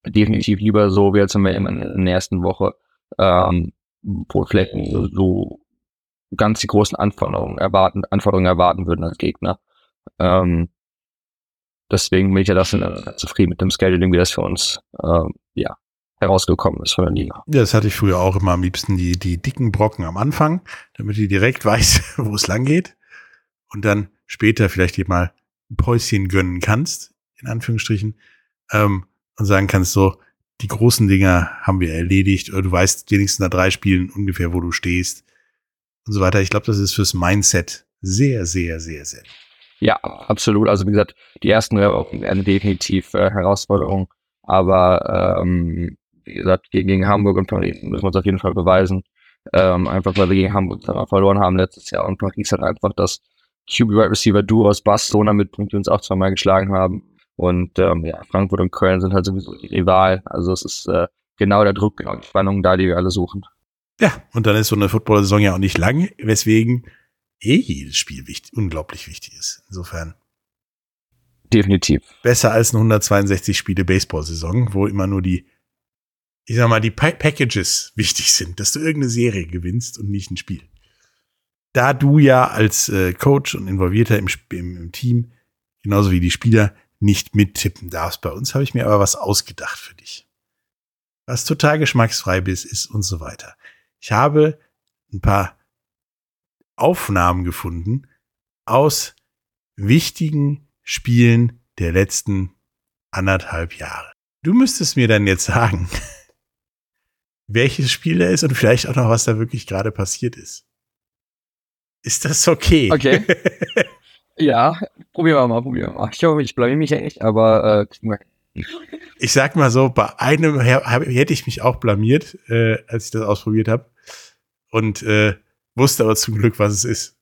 definitiv lieber so, wie als wir in, in der ersten Woche, ähm, wo vielleicht so, so ganz die großen Anforderungen erwarten, Anforderungen erwarten würden als Gegner. Ähm, deswegen bin ich ja das äh, zufrieden mit dem Scheduling, wie das für uns ähm, ja, herausgekommen ist von der Liga. Ja, das hatte ich früher auch immer am liebsten, die, die dicken Brocken am Anfang, damit die direkt weiß, wo es lang geht. Und dann später vielleicht dir mal Päuschen gönnen kannst, in Anführungsstrichen, ähm, und sagen kannst so, die großen Dinger haben wir erledigt, oder du weißt wenigstens nach drei Spielen ungefähr, wo du stehst und so weiter. Ich glaube, das ist fürs Mindset sehr, sehr, sehr, sehr. Ja, absolut. Also wie gesagt, die ersten werden definitiv äh, Herausforderungen, aber ähm, wie gesagt, gegen, gegen Hamburg und Paris müssen wir uns auf jeden Fall beweisen. Ähm, einfach weil wir gegen Hamburg verloren haben letztes Jahr und Paris hat einfach das QB Wide Receiver Duo aus Barcelona mitbringt, die uns auch zweimal geschlagen haben. Und ähm, ja, Frankfurt und Köln sind halt sowieso die Rival. Also es ist äh, genau der Druck, genau die Spannung da, die wir alle suchen. Ja, und dann ist so eine Football-Saison ja auch nicht lang, weswegen eh jedes Spiel wichtig, unglaublich wichtig ist. Insofern. Definitiv. Besser als eine 162 Spiele Baseball-Saison, wo immer nur die, ich sag mal, die pa Packages wichtig sind, dass du irgendeine Serie gewinnst und nicht ein Spiel. Da du ja als äh, Coach und Involvierter im, im, im Team, genauso wie die Spieler, nicht mittippen darfst bei uns, habe ich mir aber was ausgedacht für dich. Was total geschmacksfrei bist, ist und so weiter. Ich habe ein paar Aufnahmen gefunden aus wichtigen Spielen der letzten anderthalb Jahre. Du müsstest mir dann jetzt sagen, welches Spiel da ist und vielleicht auch noch, was da wirklich gerade passiert ist. Ist das okay? Okay. ja, probieren wir mal, probieren wir mal. Ich hoffe, ich blamier mich ja nicht, aber äh, ich sag mal so, bei einem hätte ich mich auch blamiert, äh, als ich das ausprobiert habe. Und äh, wusste aber zum Glück, was es ist.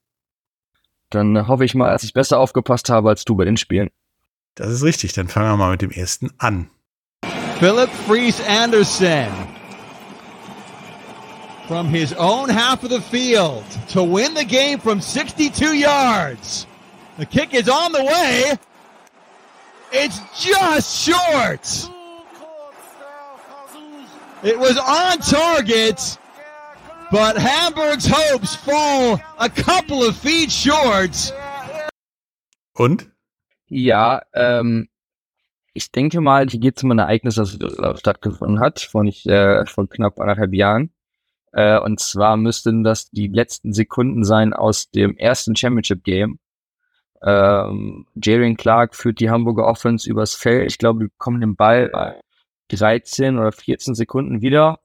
Dann hoffe ich mal, dass ich besser aufgepasst habe als du bei den Spielen. Das ist richtig. Dann fangen wir mal mit dem ersten an. Philip Freese Anderson from his own half of the field to win the game from 62 yards. The kick is on the way. It's just short. It was on target, but Hamburg's hopes fall a couple of feet short. Und? Ja, ähm, ich denke mal, hier geht es um ein Ereignis, das stattgefunden hat, vor, nicht, äh, vor knapp anderthalb Jahren. Äh, und zwar müssten das die letzten Sekunden sein aus dem ersten Championship Game. Ähm, Jaren Clark führt die Hamburger Offense übers Feld. Ich glaube, wir bekommen den Ball bei 13 oder 14 Sekunden wieder.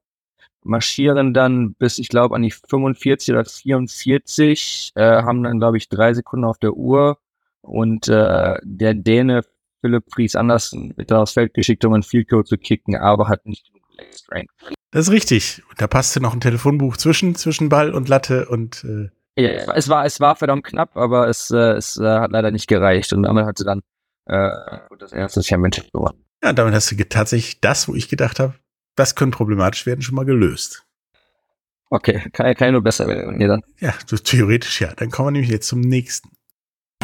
Marschieren dann bis, ich glaube, an die 45 oder 44, äh, haben dann, glaube ich, drei Sekunden auf der Uhr. Und äh, der Däne Philipp Fries Andersen wird da aufs Feld geschickt, um ein Field Goal zu kicken, aber hat nicht genug. Das ist richtig. Da passte noch ein Telefonbuch zwischen, zwischen Ball und Latte und äh ja, es war, es war verdammt knapp, aber es, äh, es äh, hat leider nicht gereicht und damit hat sie dann äh, das erste Championship gewonnen. Ja, damit hast du tatsächlich das, wo ich gedacht habe, das könnte problematisch werden, schon mal gelöst. Okay, kann, kann ja nur besser werden. Nee, dann. Ja, so theoretisch ja. Dann kommen wir nämlich jetzt zum nächsten.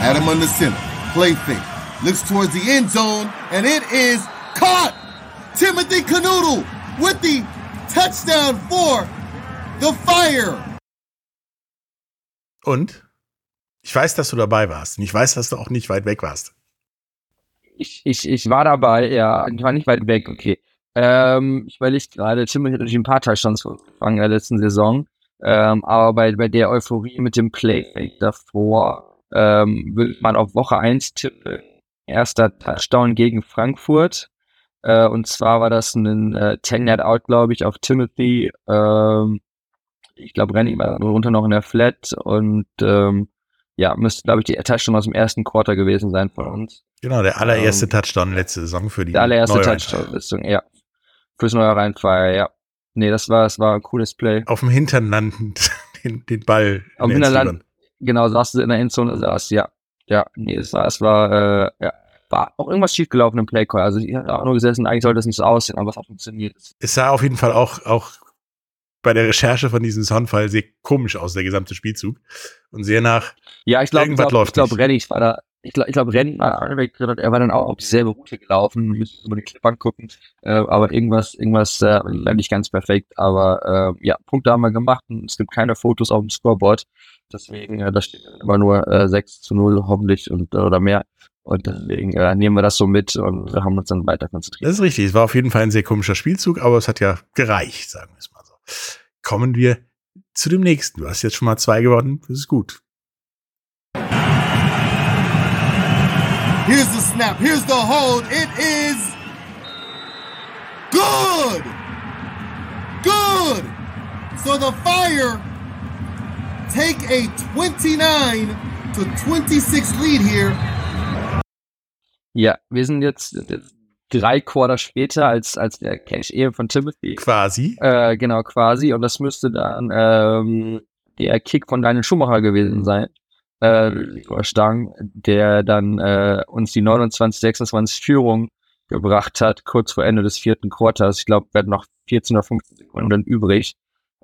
Adam on the center, play fake, looks towards the end zone, and it is caught! Timothy Canoodle with the touchdown for the Fire! Und? Ich weiß, dass du dabei warst. Und ich weiß, dass du auch nicht weit weg warst. Ich, ich, ich war dabei, ja. Ich war nicht weit weg, okay. Ähm, ich überlege gerade, Tim hat natürlich ein paar Touchdowns gefangen in der letzten Saison. Ähm, aber bei, bei der Euphorie mit dem Play davor ähm, würde man auf Woche 1 tippen. Erster Touchdown gegen Frankfurt. Äh, und zwar war das ein äh, 10-Net-Out, glaube ich, auf Timothy. Ähm, ich glaube, Renny war runter noch in der Flat und ähm, ja, müsste, glaube ich, die Touchdown aus dem ersten Quarter gewesen sein von uns. Genau, der allererste ähm, Touchdown letzte Saison für die Der allererste Touchdown, ja. Fürs neue Rheinfire, ja. Nee, das war, das war ein cooles Play. Auf dem Hintern landend den, den Ball. Auf dem Hinterland, genau, saß du in der Endzone, saß, ja. Ja, nee, es war, es war, äh, ja, war auch irgendwas schiefgelaufen im Playcall. Also ich habe auch nur gesessen, eigentlich sollte das nicht so aussehen, aber es hat funktioniert. Es sah auf jeden Fall auch, auch bei der Recherche von diesem Soundfall sehr komisch aus, der gesamte Spielzug. Und sehr nach, Ja, ich glaube, läuft ich glaube. Rennig war da, ich glaube, ich glaube, Rennig war er war dann auch auf dieselbe Route gelaufen, müssen über die Clip angucken, äh, aber irgendwas, irgendwas äh, nicht ganz perfekt, aber äh, ja, Punkte haben wir gemacht und es gibt keine Fotos auf dem Scoreboard, deswegen, äh, da steht immer nur äh, 6 zu 0 hoffentlich und oder mehr und deswegen äh, nehmen wir das so mit und haben uns dann weiter konzentriert. das ist richtig, es war auf jeden Fall ein sehr komischer Spielzug, aber es hat ja gereicht, sagen wir es mal so. Kommen wir zu dem nächsten. Du hast jetzt schon mal zwei gewonnen, das ist gut. Here's the snap. Here's the hold. It is good. Good. So the Fire take a 29 to 26 lead here. Ja, wir sind jetzt, jetzt drei Quarter später als, als der Cash eben von Timothy. Quasi. Äh, genau, quasi. Und das müsste dann ähm, der Kick von Daniel Schumacher gewesen sein. Äh, Stang, der dann äh, uns die 29, 26 Führung gebracht hat, kurz vor Ende des vierten Quarters. Ich glaube, wir hatten noch 14 oder 15 Sekunden übrig,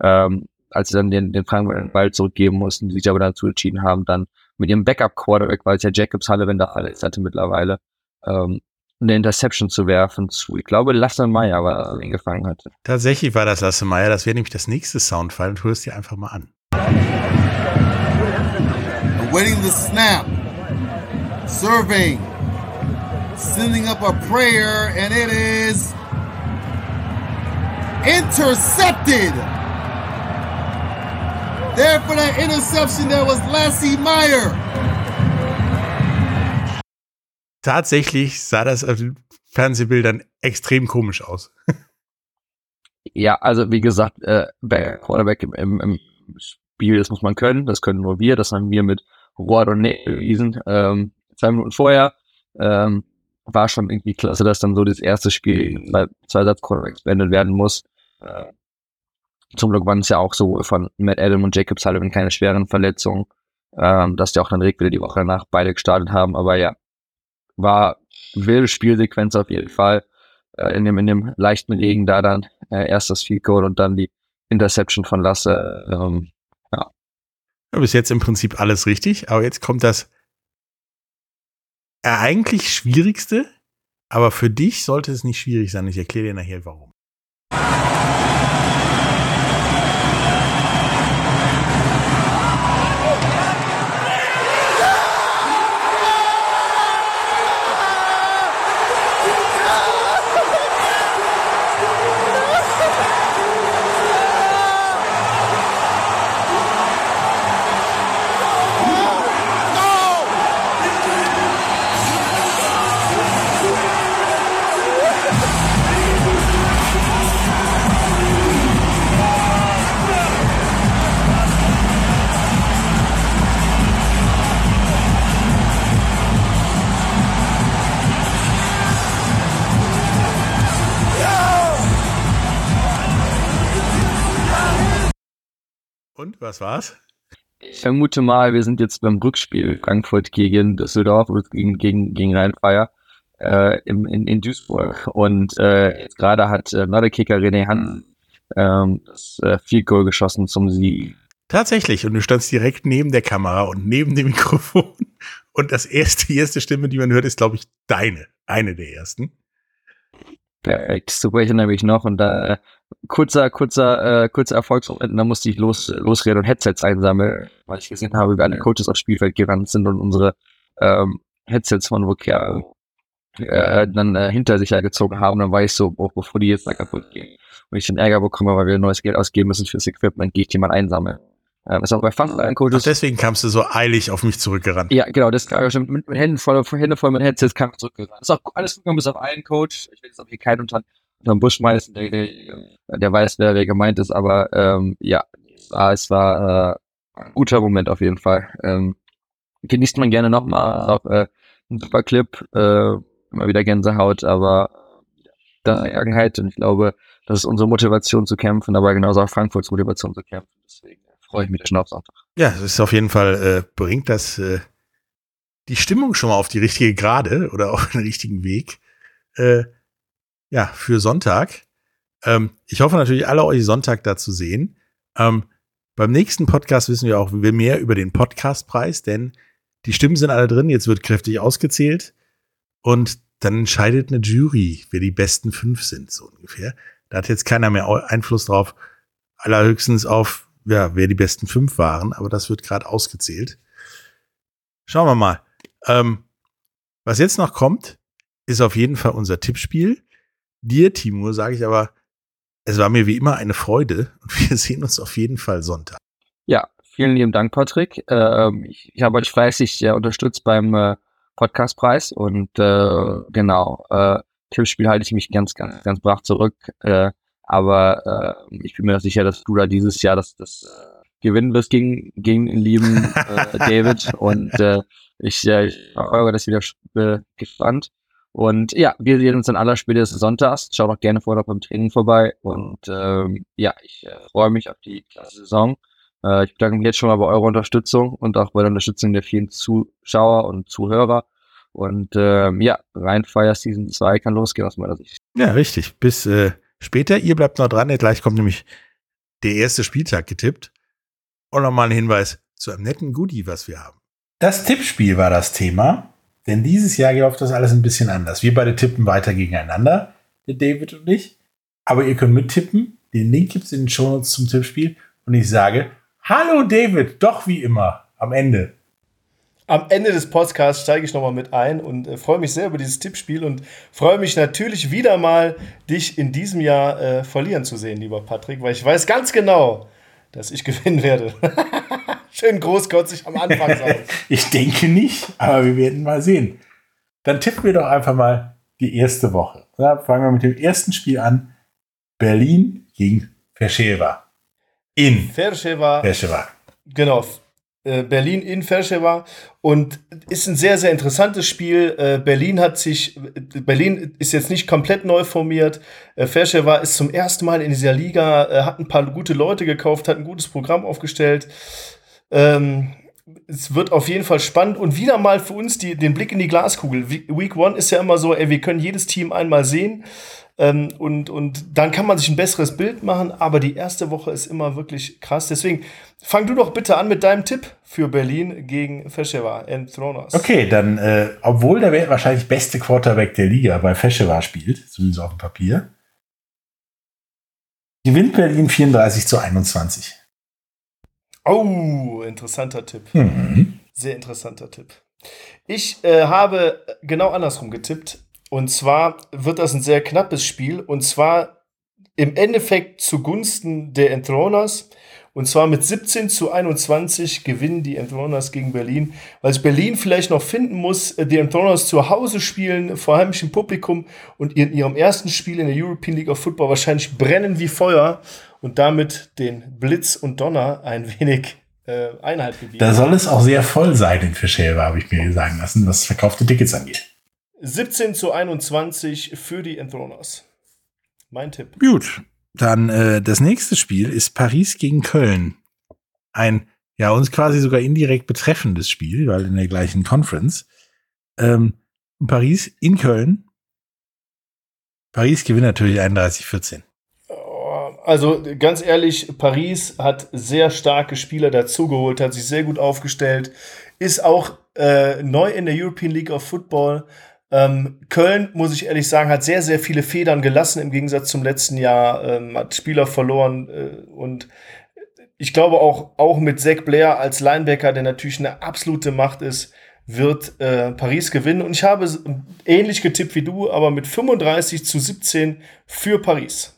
ähm, als sie dann den, den Frankfurt Ball zurückgeben mussten, die sich aber dazu entschieden haben, dann mit ihrem Backup-Quarterback, weil es ja Jacobs Halle, wenn da alles hatte mittlerweile, ähm, eine Interception zu werfen zu, ich glaube, Lasse Meyer war, der ihn gefangen hatte. Tatsächlich war das Lasse Meier, das wäre nämlich das nächste Soundfall und hörst dir einfach mal an. Awaiting the snap. Surveying. Sending up a prayer, and it is intercepted. There for that interception, that was Lassie Meyer. Tatsächlich sah das auf den Fernsehbildern extrem komisch aus. Ja, also wie gesagt, äh, Back- Quarterback im, im, im Spiel, das muss man können, das können nur wir, das haben wir mit Rod und bewiesen. Ähm, zwei Minuten vorher ähm, war schon irgendwie klasse, dass dann so das erste Spiel bei zwei Satz Quarterbacks beendet werden muss. Äh, zum Glück waren es ja auch so von Matt Adam und Jacob Sullivan keine schweren Verletzungen, ähm, dass die auch dann direkt wieder die Woche danach beide gestartet haben. Aber ja, war wilde Spielsequenz auf jeden Fall. Äh, in, dem, in dem leichten Regen da dann äh, erst das Field Goal und dann die Interception von Lasse. Ähm, Ja, bis jetzt im Prinzip alles richtig, aber jetzt kommt das äh, eigentlich Schwierigste, aber für dich sollte es nicht schwierig sein. Ich erkläre dir nachher warum. Was war's? ich vermute mal, wir sind jetzt beim Rückspiel Frankfurt gegen Düsseldorf gegen, gegen, gegen Rheinfeier äh, im, in, in Duisburg. Und äh, jetzt gerade hat äh, neue Kicker René Hansen ähm, das äh, Field Goal geschossen zum Sieg. Tatsächlich. Und du standst direkt neben der Kamera und neben dem Mikrofon. Und das erste, die erste Stimme, die man hört, ist, glaube ich, deine. Eine der ersten. Perfekt, super, ich erinnere mich noch. Und da äh, kurzer, kurzer, äh, kurzer Erfolgsmoment, da musste ich los, losreden und Headsets einsammeln, weil ich gesehen habe, wie alle Coaches aufs Spielfeld gerannt sind und unsere ähm, Headsets von Vokia äh, dann äh, hinter sich hergezogen haben. Dann war ich so, oh, bevor die jetzt da kaputt gehen. Und ich den Ärger bekomme, weil wir neues Geld ausgeben müssen fürs Equipment, gehe ich die mal einsammeln. Ähm, ist auch bei Frontline Ach, Coaches. deswegen kamst du so eilig auf mich zurückgerannt. Ja, genau, das kam ja schon mit, mit Händen voll, Hände voll mit Headsets kam ich zurückgerannt. Ist auch alles gut gegangen, bis auf einen Coach. Ich will jetzt auch hier keinen unter, unter den Busch schmeißen, der, der, der weiß, wer, wer gemeint ist, aber ähm, ja, es war, es war äh, ein guter Moment auf jeden Fall. Ähm, genießt man gerne nochmal. Auch äh, ein super Clip, äh, immer wieder Gänsehaut, aber da Ärgerheit und ich glaube, das ist unsere Motivation zu kämpfen, aber genauso auch Frankfurts Motivation zu kämpfen. Deswegen freue ich mich schon auf Sonntag. Ja, es ist auf jeden Fall, äh, bringt das äh, die Stimmung schon mal auf die richtige Gerade oder auf den richtigen Weg. Äh, ja, für Sonntag. Ähm, ich hoffe natürlich, alle euch Sonntag da zu sehen. Ähm, beim nächsten Podcast wissen wir auch mehr über den Podcastpreis, denn die Stimmen sind alle drin. Jetzt wird kräftig ausgezählt. Und dann entscheidet eine Jury, wer die besten fünf sind, so ungefähr. Da hat jetzt keiner mehr Einfluss drauf. Allerhöchstens auf, ja, wer die besten fünf waren. Aber das wird gerade ausgezählt. Schauen wir mal. Ähm, was jetzt noch kommt, ist auf jeden Fall unser Tippspiel. Dir, Timur, sage ich aber, es war mir wie immer eine Freude und wir sehen uns auf jeden Fall Sonntag. Ja, vielen lieben Dank, Patrick. Ähm, ich, ich habe euch fleißig äh, unterstützt beim äh, Podcastpreis und äh, genau, äh, Tippspiel halte ich mich ganz, ganz, ganz brav zurück. Äh, aber äh, ich bin mir sicher, dass du da dieses Jahr das, das äh, gewinnen wirst gegen, gegen den lieben äh, David. Und äh, ich, äh, ich verfolge das wieder äh, gespannt. Und ja, wir sehen uns dann aller spätestens sonntags. Schaut auch gerne vorher beim Training vorbei. Und ähm, ja, ich äh, freue mich auf die klasse Saison. Äh, ich bedanke mich jetzt schon mal bei eurer Unterstützung und auch bei der Unterstützung der vielen Zuschauer und Zuhörer. Und ähm, ja, rein Fire Season 2 kann losgehen aus meiner Sicht. Ja, richtig. Bis äh, später. Ihr bleibt noch dran. Gleich kommt nämlich der erste Spieltag getippt. Und nochmal ein Hinweis zu einem netten Goodie, was wir haben. Das Tippspiel war das Thema, denn dieses Jahr läuft das alles ein bisschen anders. Wir beide tippen weiter gegeneinander, der David und ich. Aber ihr könnt mittippen. Den Link gibt es in den Shownotes zum Tippspiel. Und ich sage, hallo David, doch wie immer, am Ende. Am Ende des Podcasts steige ich nochmal mit ein und äh, freue mich sehr über dieses Tippspiel und freue mich natürlich wieder mal, dich in diesem Jahr äh, verlieren zu sehen, lieber Patrick, weil ich weiß ganz genau, dass ich gewinnen werde. Schön großkotzig am Anfang sagen. ich denke nicht, aber wir werden mal sehen. Dann tippen wir doch einfach mal die erste Woche. Ja, fangen wir mit dem ersten Spiel an. Berlin gegen Fersheva. In Fersheva. Fersheva. Genau. Äh, Berlin in Fersheva und ist ein sehr, sehr interessantes Spiel. Äh, Berlin hat sich, Berlin ist jetzt nicht komplett neu formiert. Äh, Fersheva ist zum ersten Mal in dieser Liga, hat ein paar gute Leute gekauft, hat ein gutes Programm aufgestellt. Ähm, es wird auf jeden Fall spannend und wieder mal für uns die, den Blick in die Glaskugel. Week One ist ja immer so, ey, wir können jedes Team einmal sehen. Ähm, und, und dann kann man sich ein besseres Bild machen, aber die erste Woche ist immer wirklich krass. Deswegen fang du doch bitte an mit deinem Tipp für Berlin gegen Feschewa and Thronos. Okay, dann, äh, obwohl der wahrscheinlich beste Quarterback der Liga bei Feschewa spielt, zumindest auf dem Papier, gewinnt Berlin 34 zu 21. Oh, interessanter Tipp. Mhm. Sehr interessanter Tipp. Ich äh, habe genau andersrum getippt. Und zwar wird das ein sehr knappes Spiel. Und zwar im Endeffekt zugunsten der Enthroners. Und zwar mit 17 zu 21 gewinnen die Enthroners gegen Berlin, weil es Berlin vielleicht noch finden muss, äh, die Enthroners zu Hause spielen, vor heimischem Publikum und in ihrem ersten Spiel in der European League of Football wahrscheinlich brennen wie Feuer und damit den Blitz und Donner ein wenig äh, Einhalt gebieten. Da soll es auch sehr voll sein in Fischelbe, habe ich mir sagen lassen, was verkaufte Tickets angeht. 17 zu 21 für die Enthroners. Mein Tipp. Gut, dann äh, das nächste Spiel ist Paris gegen Köln. Ein ja uns quasi sogar indirekt betreffendes Spiel, weil in der gleichen Conference. Ähm, Paris in Köln. Paris gewinnt natürlich 31-14. Also ganz ehrlich, Paris hat sehr starke Spieler dazugeholt, hat sich sehr gut aufgestellt, ist auch äh, neu in der European League of Football. Ähm, Köln, muss ich ehrlich sagen, hat sehr, sehr viele Federn gelassen im Gegensatz zum letzten Jahr, ähm, hat Spieler verloren äh, und ich glaube auch, auch mit Zach Blair als Linebacker, der natürlich eine absolute Macht ist, wird äh, Paris gewinnen. Und ich habe ähnlich getippt wie du, aber mit 35 zu 17 für Paris.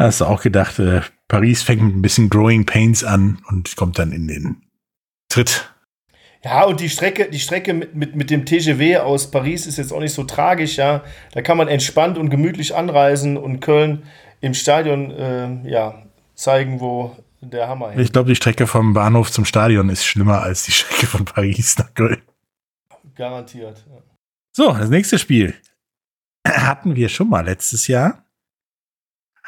Hast du auch gedacht, äh, Paris fängt mit ein bisschen Growing Pains an und kommt dann in den Tritt. Ja, und die Strecke, die Strecke mit, mit, mit dem TGW aus Paris ist jetzt auch nicht so tragisch, ja. Da kann man entspannt und gemütlich anreisen und Köln im Stadion äh, ja, zeigen, wo der Hammer hängt. Ich glaube, die Strecke vom Bahnhof zum Stadion ist schlimmer als die Strecke von Paris nach Köln. Garantiert. Ja. So, das nächste Spiel hatten wir schon mal letztes Jahr.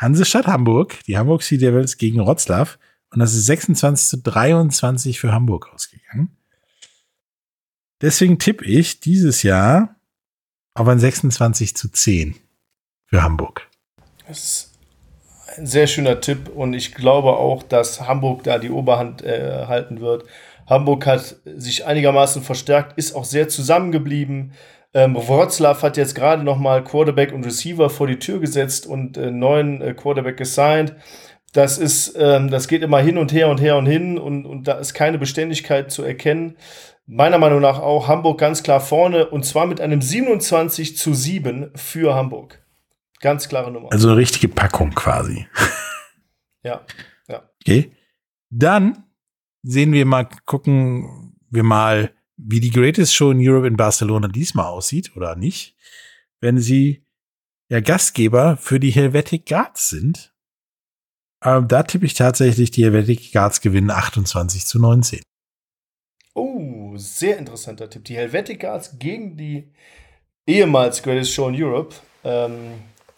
Hansestadt Hamburg, die Hamburg Sea Devils gegen Wroclaw. Und das ist 26 zu 23 für Hamburg ausgegangen. Deswegen tippe ich dieses Jahr auf ein 26 zu 10 für Hamburg. Das ist ein sehr schöner Tipp und ich glaube auch, dass Hamburg da die Oberhand äh, halten wird. Hamburg hat sich einigermaßen verstärkt, ist auch sehr zusammengeblieben. Ähm, Wroclaw hat jetzt gerade noch mal Quarterback und Receiver vor die Tür gesetzt und äh, neuen äh, Quarterback gesigned. Das ist, ähm, das geht immer hin und her und her und hin und, und da ist keine Beständigkeit zu erkennen. Meiner Meinung nach auch Hamburg ganz klar vorne und zwar mit einem 27 zu 7 für Hamburg. Ganz klare Nummer. Also eine richtige Packung quasi. Ja, ja. Okay. Dann sehen wir mal, gucken wir mal, wie die Greatest Show in Europe in Barcelona diesmal aussieht oder nicht, wenn sie ja Gastgeber für die Helvetic Guards sind. Ähm, da tippe ich tatsächlich, die Helvetic Guards gewinnen 28 zu 19. Oh, sehr interessanter Tipp. Die Helvetic Guards gegen die ehemals Greatest Show in Europe. Ähm,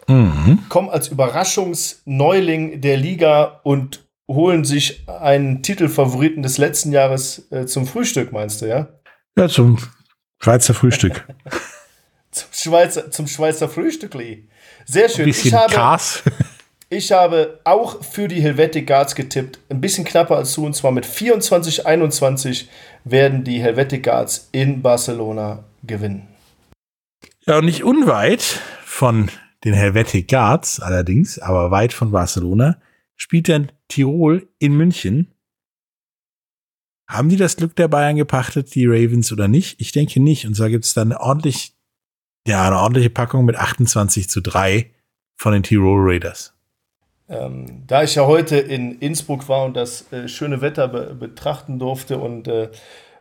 Mhm. kommen als Überraschungsneuling der Liga und holen sich einen Titelfavoriten des letzten Jahres äh, zum Frühstück, meinst du, ja? Ja, zum Schweizer Frühstück. Zum Schweizer, zum Schweizer Frühstückli. Sehr Ein schön. bisschen Ich habe, Kas. ich habe auch für die Helvetic Guards getippt. Ein bisschen knapper als du, und zwar mit 24, 21 werden die Helvetic Guards in Barcelona gewinnen. Ja, und nicht unweit von den Helvetic Guards allerdings, aber weit von Barcelona, spielt dann Tirol in München. Haben die das Glück der Bayern gepachtet, die Ravens oder nicht? Ich denke nicht. Und zwar gibt es dann ordentlich, ja, eine ordentliche Packung mit 28 zu 3 von den Tirol Raiders. Ähm, da ich ja heute in Innsbruck war und das äh, schöne Wetter be betrachten durfte und äh,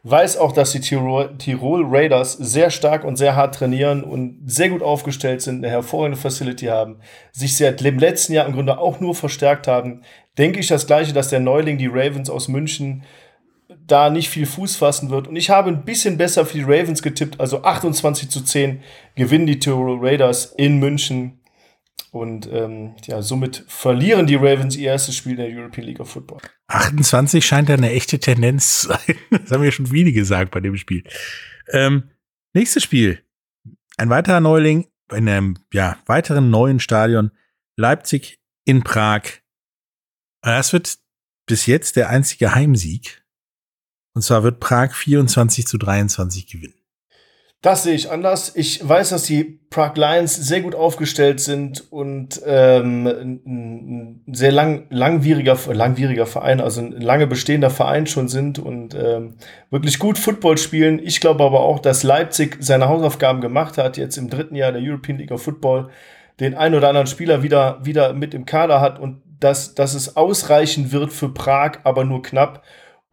weiß auch, dass die Tirol, Tirol Raiders sehr stark und sehr hart trainieren und sehr gut aufgestellt sind, eine hervorragende Facility haben, sich seit dem letzten Jahr im Grunde auch nur verstärkt haben, denke ich das Gleiche, dass der Neuling, die Ravens aus München, da nicht viel Fuß fassen wird. Und ich habe ein bisschen besser für die Ravens getippt, also 28 zu 10 gewinnen die Tirol Raiders in München. Und ähm, ja, somit verlieren die Ravens ihr erstes Spiel in der European League of Football. 28 scheint da eine echte Tendenz zu sein. Das haben wir schon viele gesagt bei dem Spiel. Ähm, nächstes Spiel. Ein weiterer Neuling in einem ja, weiteren neuen Stadion. Leipzig in Prag. Das wird bis jetzt der einzige Heimsieg. Und zwar wird Prag 24 zu 23 gewinnen. Das sehe ich anders. Ich weiß, dass die Prague Lions sehr gut aufgestellt sind und ähm, ein, sehr lang, langwieriger, langwieriger Verein, also ein lange bestehender Verein schon sind und ähm, wirklich gut Football spielen. Ich glaube aber auch, dass Leipzig seine Hausaufgaben gemacht hat, jetzt im dritten Jahr der European League of Football, den ein oder anderen Spieler wieder, wieder mit im Kader hat und dass, dass es ausreichen wird für Prag, aber nur knapp.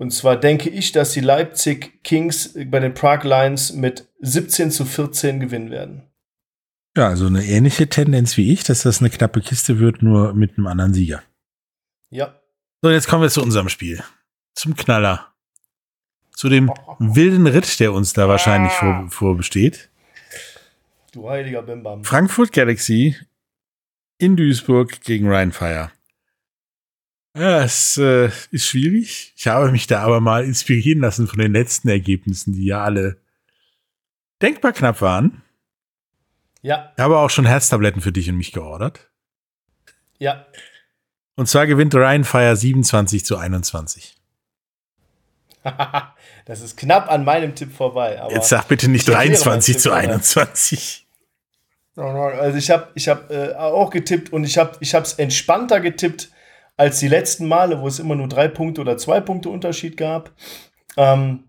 Und zwar denke ich, dass die Leipzig Kings bei den Prague Lions mit 17 zu 14 gewinnen werden. Ja, also eine ähnliche Tendenz wie ich, dass das eine knappe Kiste wird, nur mit einem anderen Sieger. Ja. So, jetzt kommen wir zu unserem Spiel. Zum Knaller. Zu dem wilden Ritt, der uns da wahrscheinlich vor, vorbesteht. Du heiliger Bimbam. Frankfurt Galaxy in Duisburg gegen Rheinfire. Ja, es äh, ist schwierig. Ich habe mich da aber mal inspirieren lassen von den letzten Ergebnissen, die ja alle denkbar knapp waren. Ja, Ich habe auch schon Herztabletten für dich und mich geordert. ja. Und zwar gewinnt Rheinfire 27 zu 21. das ist knapp an meinem Tipp vorbei. Jetzt sag bitte nicht ich erkläre 23 meinen zu Tipp, oder? 21. Also ich habe ich hab, äh, auch getippt und ich habe es entspannter getippt als die letzten Male, wo es immer nur drei Punkte oder zwei Punkte Unterschied gab. Ähm,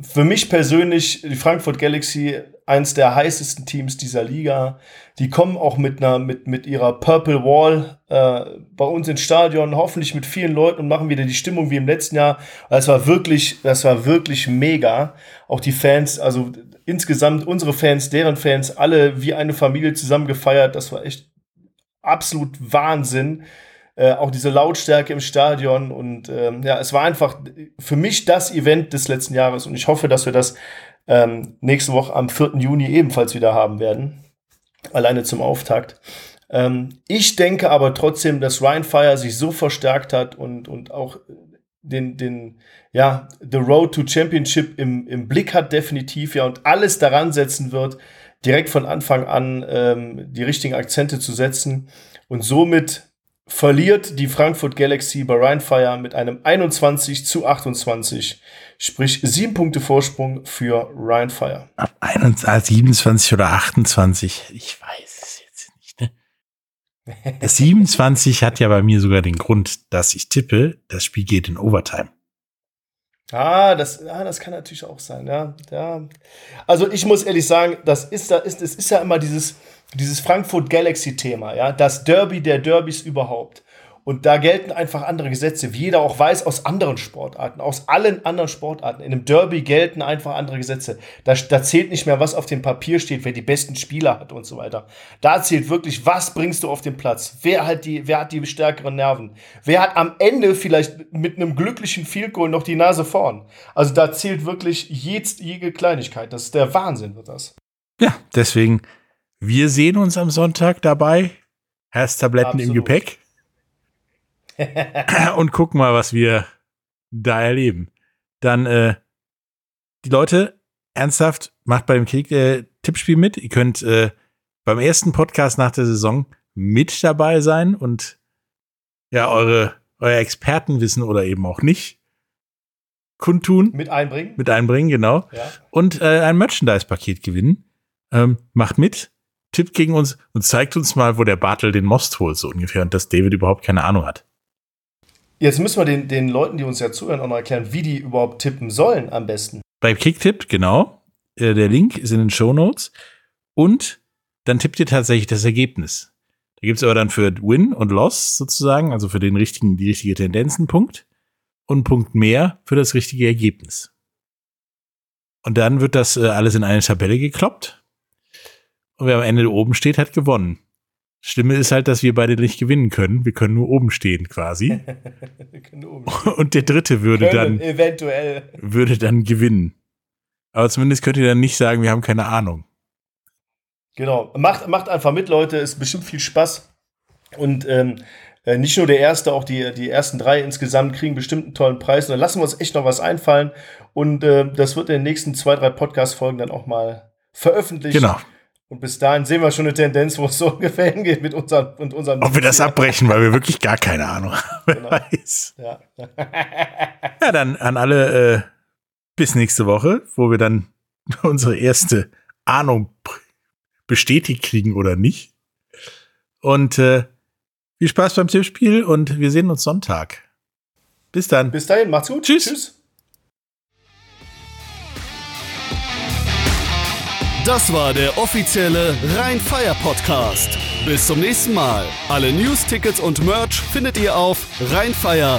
für mich persönlich, die Frankfurt Galaxy, eins der heißesten Teams dieser Liga. Die kommen auch mit, einer, mit, mit ihrer Purple Wall äh, bei uns ins Stadion, hoffentlich mit vielen Leuten und machen wieder die Stimmung wie im letzten Jahr. Das war wirklich, das war wirklich mega. Auch die Fans, also insgesamt unsere Fans, deren Fans, alle wie eine Familie zusammen gefeiert. Das war echt absolut Wahnsinn. Äh, auch diese Lautstärke im Stadion und ähm, ja, es war einfach für mich das Event des letzten Jahres und ich hoffe, dass wir das ähm, nächste Woche am 4. Juni ebenfalls wieder haben werden. Alleine zum Auftakt. Ähm, ich denke aber trotzdem, dass Ryan Fire sich so verstärkt hat und, und auch den, den, ja, The Road to Championship im, im Blick hat, definitiv, ja, und alles daran setzen wird, direkt von Anfang an ähm, die richtigen Akzente zu setzen. Und somit verliert die Frankfurt Galaxy bei Rheinfire mit einem 21 zu 28, sprich sieben Punkte Vorsprung für Rheinfire. Ab 21, 27 oder 28, ich weiß es jetzt nicht. Ne? Das 27 hat ja bei mir sogar den Grund, dass ich tippe, das Spiel geht in Overtime. Ah, das, ah, das kann natürlich auch sein, ja, ja. Also ich muss ehrlich sagen, das ist da, ist, es ist ja immer dieses, dieses Frankfurt Galaxy-Thema, ja, das Derby der Derbys überhaupt. Und da gelten einfach andere Gesetze, wie jeder auch weiß aus anderen Sportarten, aus allen anderen Sportarten. In einem Derby gelten einfach andere Gesetze. Da, da zählt nicht mehr, was auf dem Papier steht, wer die besten Spieler hat und so weiter. Da zählt wirklich, was bringst du auf den Platz? Wer hat die, wer hat die stärkeren Nerven? Wer hat am Ende vielleicht mit einem glücklichen Field Goal noch die Nase vorn? Also da zählt wirklich jede Kleinigkeit. Das ist der Wahnsinn, wird das. Ja, deswegen, wir sehen uns am Sonntag dabei. Herztabletten im Gepäck. und gucken mal, was wir da erleben. Dann, äh, die Leute, ernsthaft, macht beim Krieg äh, Tippspiel mit. Ihr könnt äh, beim ersten Podcast nach der Saison mit dabei sein und ja, eure, euer Expertenwissen oder eben auch nicht kundtun. Mit einbringen. Mit einbringen, genau. Ja. Und äh, ein Merchandise-Paket gewinnen. Ähm, macht mit, tippt gegen uns und zeigt uns mal, wo der Bartel den Most holt, so ungefähr. Und dass David überhaupt keine Ahnung hat. Jetzt müssen wir den, den Leuten, die uns ja zuhören, auch noch erklären, wie die überhaupt tippen sollen am besten. Bei Kicktipp, genau. Äh, der Link ist in den Show Notes. Und dann tippt ihr tatsächlich das Ergebnis. Da gibt es aber dann für Win und Loss sozusagen, also für den richtigen, die richtige Tendenz einen Punkt und Punkt mehr für das richtige Ergebnis. Und dann wird das äh, alles in eine Tabelle gekloppt. Und wer am Ende oben steht, hat gewonnen. Stimme ist halt, dass wir beide nicht gewinnen können. Wir können nur oben stehen quasi. oben stehen. Und der dritte würde können dann eventuell würde dann gewinnen. Aber zumindest könnt ihr dann nicht sagen, wir haben keine Ahnung. Genau. Macht, macht einfach mit, Leute. Ist bestimmt viel Spaß. Und ähm, äh, nicht nur der erste, auch die, die ersten drei insgesamt kriegen bestimmt einen tollen Preis. Und dann lassen wir uns echt noch was einfallen. Und äh, das wird in den nächsten zwei, drei Podcast-Folgen dann auch mal veröffentlicht. Genau. Und bis dahin sehen wir schon eine Tendenz, wo es so ungefähr hingeht mit unseren, mit unseren Ob wir das abbrechen, weil wir wirklich gar keine Ahnung haben. Genau. Weiß. Ja. ja, dann an alle äh, bis nächste Woche, wo wir dann unsere erste Ahnung bestätigt kriegen oder nicht. Und äh, viel Spaß beim Tippspiel und wir sehen uns Sonntag. Bis dann. Bis dahin, macht's gut. Tschüss. Tschüss. Das war der offizielle Rheinfire Podcast. Bis zum nächsten Mal. Alle News, Tickets und Merch findet ihr auf rheinfire.de.